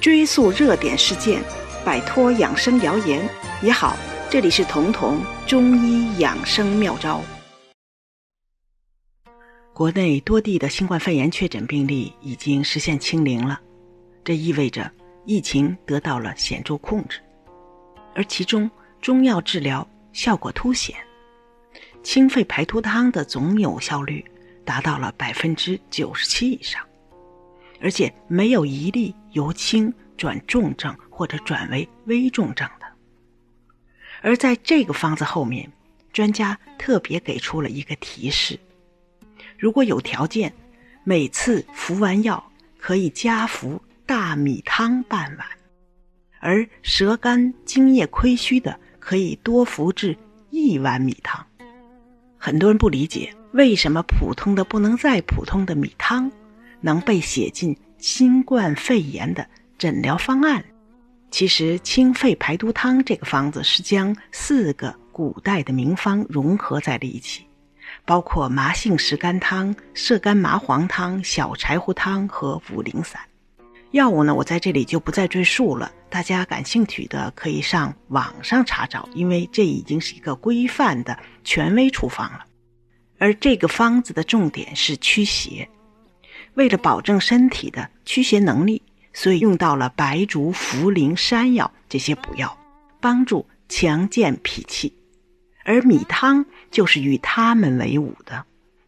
追溯热点事件，摆脱养生谣言也好。这里是彤彤中医养生妙招。国内多地的新冠肺炎确诊病例已经实现清零了，这意味着疫情得到了显著控制，而其中中药治疗效果凸显，清肺排毒汤的总有效率达到了百分之九十七以上。而且没有一例由轻转重症或者转为危重症的。而在这个方子后面，专家特别给出了一个提示：如果有条件，每次服完药可以加服大米汤半碗；而舌干津液亏虚的，可以多服至一碗米汤。很多人不理解，为什么普通的不能再普通的米汤？能被写进新冠肺炎的诊疗方案。其实，清肺排毒汤这个方子是将四个古代的名方融合在了一起，包括麻杏石甘汤、射干麻黄汤、小柴胡汤和五苓散。药物呢，我在这里就不再赘述了，大家感兴趣的可以上网上查找，因为这已经是一个规范的权威处方了。而这个方子的重点是驱邪。为了保证身体的驱邪能力，所以用到了白术、茯苓、山药这些补药，帮助强健脾气。而米汤就是与它们为伍的，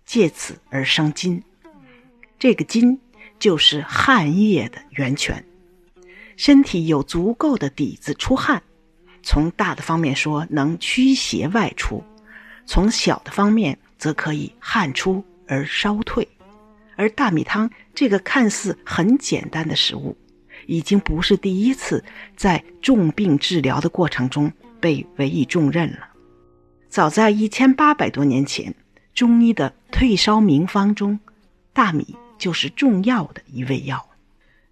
借此而生津。这个津就是汗液的源泉。身体有足够的底子出汗，从大的方面说能驱邪外出，从小的方面则可以汗出而烧退。而大米汤这个看似很简单的食物，已经不是第一次在重病治疗的过程中被委以重任了。早在一千八百多年前，中医的退烧名方中，大米就是重要的一味药。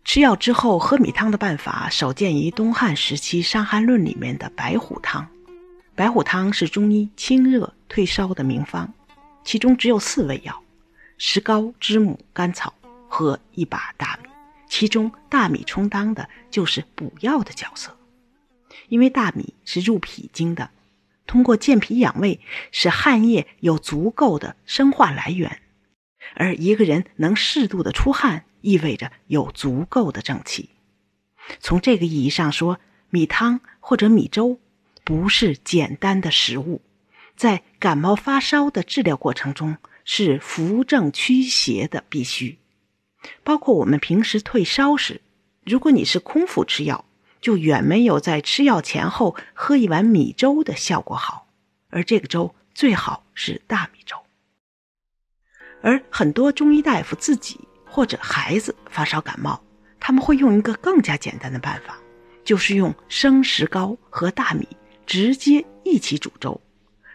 吃药之后喝米汤的办法，首见于东汉时期《伤寒论》里面的白虎汤。白虎汤是中医清热退烧的名方，其中只有四味药。石膏、知母、甘草和一把大米，其中大米充当的就是补药的角色，因为大米是入脾经的，通过健脾养胃，使汗液有足够的生化来源。而一个人能适度的出汗，意味着有足够的正气。从这个意义上说，米汤或者米粥不是简单的食物，在感冒发烧的治疗过程中。是扶正驱邪的必须，包括我们平时退烧时，如果你是空腹吃药，就远没有在吃药前后喝一碗米粥的效果好。而这个粥最好是大米粥。而很多中医大夫自己或者孩子发烧感冒，他们会用一个更加简单的办法，就是用生石膏和大米直接一起煮粥，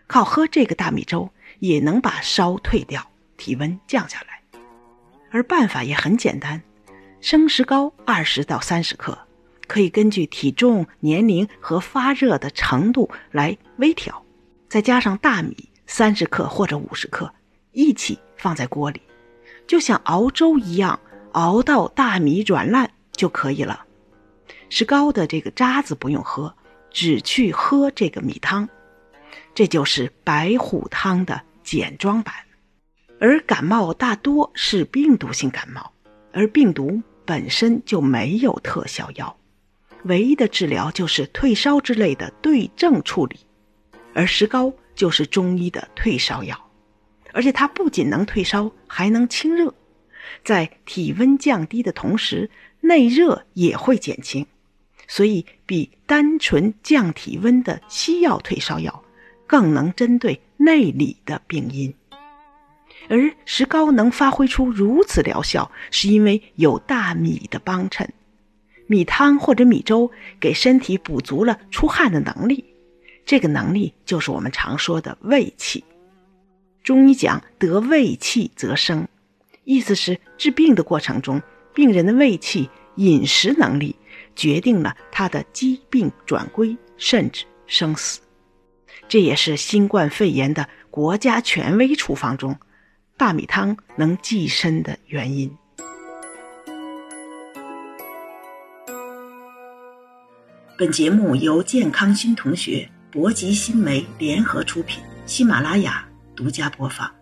靠喝这个大米粥。也能把烧退掉，体温降下来，而办法也很简单：生石膏二十到三十克，可以根据体重、年龄和发热的程度来微调，再加上大米三十克或者五十克，一起放在锅里，就像熬粥一样，熬到大米软烂就可以了。石膏的这个渣子不用喝，只去喝这个米汤，这就是白虎汤的。简装版，而感冒大多是病毒性感冒，而病毒本身就没有特效药，唯一的治疗就是退烧之类的对症处理，而石膏就是中医的退烧药，而且它不仅能退烧，还能清热，在体温降低的同时，内热也会减轻，所以比单纯降体温的西药退烧药更能针对。内里的病因，而石膏能发挥出如此疗效，是因为有大米的帮衬。米汤或者米粥给身体补足了出汗的能力，这个能力就是我们常说的胃气。中医讲得胃气则生，意思是治病的过程中，病人的胃气、饮食能力决定了他的疾病转归甚至生死。这也是新冠肺炎的国家权威处方中，大米汤能寄生的原因。本节目由健康新同学、博吉新媒联合出品，喜马拉雅独家播放。